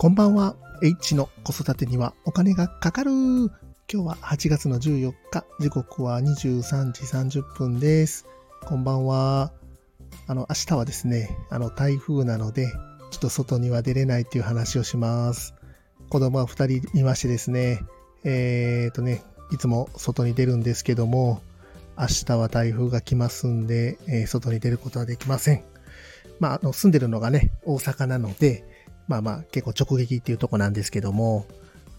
こんばんは。H の子育てにはお金がかかる。今日は8月の14日、時刻は23時30分です。こんばんは。あの、明日はですね、あの、台風なので、ちょっと外には出れないっていう話をします。子供は2人いましてですね、えーとね、いつも外に出るんですけども、明日は台風が来ますんで、えー、外に出ることはできません。まあ、あの、住んでるのがね、大阪なので、まあまあ結構直撃っていうとこなんですけども、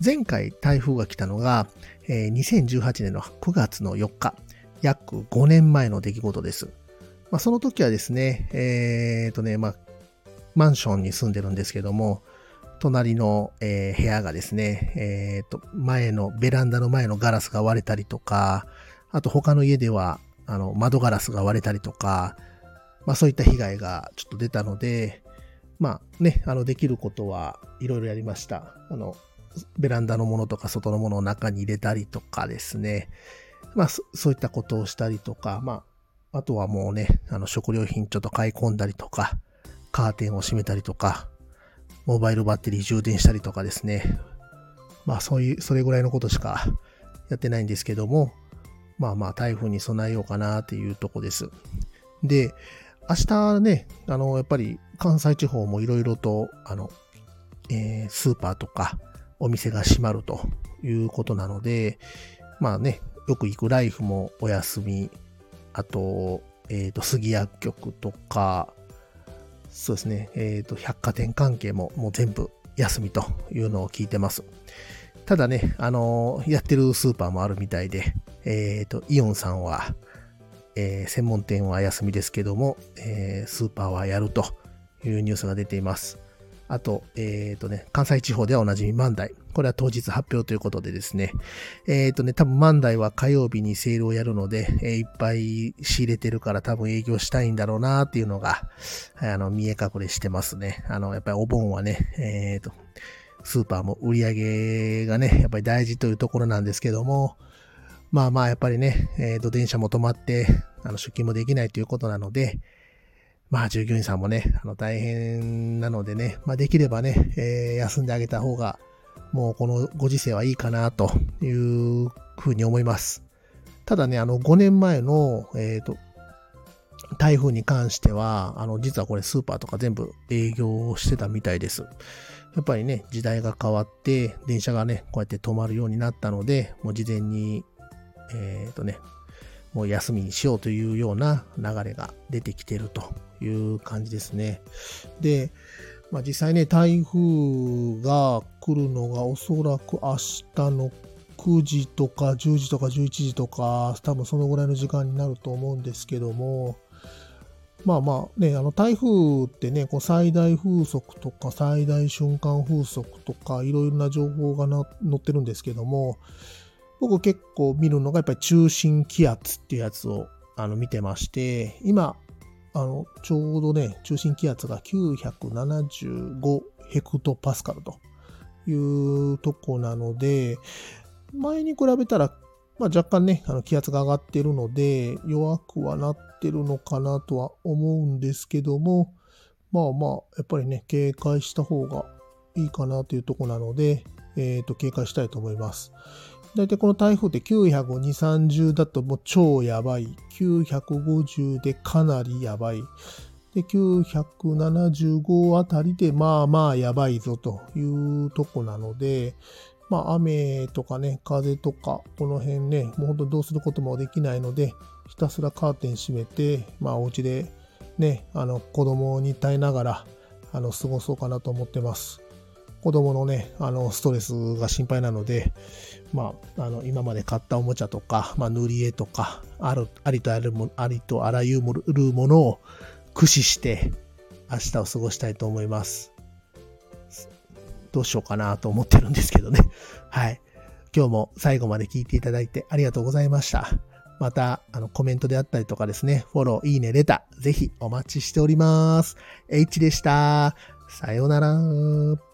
前回台風が来たのが、えー、2018年の9月の4日、約5年前の出来事です。まあその時はですね、えー、とね、まあ、マンションに住んでるんですけども、隣の、えー、部屋がですね、えー、と、前の、ベランダの前のガラスが割れたりとか、あと他の家では、あの、窓ガラスが割れたりとか、まあそういった被害がちょっと出たので、まあね、あの、できることはいろいろやりました。あの、ベランダのものとか外のものを中に入れたりとかですね。まあ、そういったことをしたりとか、まあ、あとはもうね、あの、食料品ちょっと買い込んだりとか、カーテンを閉めたりとか、モバイルバッテリー充電したりとかですね。まあ、そういう、それぐらいのことしかやってないんですけども、まあまあ、台風に備えようかなっていうとこです。で、明日ね、あの、やっぱり関西地方もいろいろと、あの、えー、スーパーとかお店が閉まるということなので、まあね、よく行くライフもお休み、あと、えっ、ー、と、杉薬局とか、そうですね、えっ、ー、と、百貨店関係ももう全部休みというのを聞いてます。ただね、あのやってるスーパーもあるみたいで、えっ、と、イオンさんは、えー、専門店は休みですけども、えー、スーパーはやるというニュースが出ています。あと、えっ、ー、とね、関西地方ではおなじみ万代。これは当日発表ということでですね。えっ、ー、とね、多分万代は火曜日にセールをやるので、えー、いっぱい仕入れてるから多分営業したいんだろうなっていうのが、あの、見え隠れしてますね。あの、やっぱりお盆はね、えっ、と、スーパーも売り上げがね、やっぱり大事というところなんですけども、まあまあ、やっぱりね、えっ、と、電車も止まって、あの、出勤もできないということなので、まあ、従業員さんもね、あの、大変なのでね、まあ、できればね、えー、休んであげた方が、もうこのご時世はいいかな、というふうに思います。ただね、あの、5年前の、えっ、ー、と、台風に関しては、あの、実はこれスーパーとか全部営業してたみたいです。やっぱりね、時代が変わって、電車がね、こうやって止まるようになったので、もう事前に、えっ、ー、とね、もう休みにしようというような流れが出てきてるという感じですね。で、まあ、実際ね、台風が来るのがおそらく明日の9時とか10時とか11時とか、多分そのぐらいの時間になると思うんですけども、まあまあね、あの台風ってね、こう最大風速とか最大瞬間風速とかいろいろな情報が載ってるんですけども、僕結構見るのがやっぱり中心気圧っていうやつをあの見てまして、今、あの、ちょうどね、中心気圧が975ヘクトパスカルというとこなので、前に比べたら、まあ、若干ね、あの気圧が上がってるので、弱くはなってるのかなとは思うんですけども、まあまあ、やっぱりね、警戒した方がいいかなというとこなので、えっ、ー、と、警戒したいと思います。大体この台風って920、30だともう超やばい。950でかなりやばい。で、975あたりでまあまあやばいぞというとこなので、まあ雨とかね、風とか、この辺ね、もう本当どうすることもできないので、ひたすらカーテン閉めて、まあお家でね、あの子供に耐えながら、あの過ごそうかなと思ってます。子供のね、あの、ストレスが心配なので、まあ、あの、今まで買ったおもちゃとか、まあ、塗り絵とか、ある、ありとあるも、ありとあらゆるものを駆使して、明日を過ごしたいと思います。どうしようかなと思ってるんですけどね。はい。今日も最後まで聞いていただいてありがとうございました。また、あの、コメントであったりとかですね、フォロー、いいね、レター、ぜひお待ちしております。H でした。さようなら。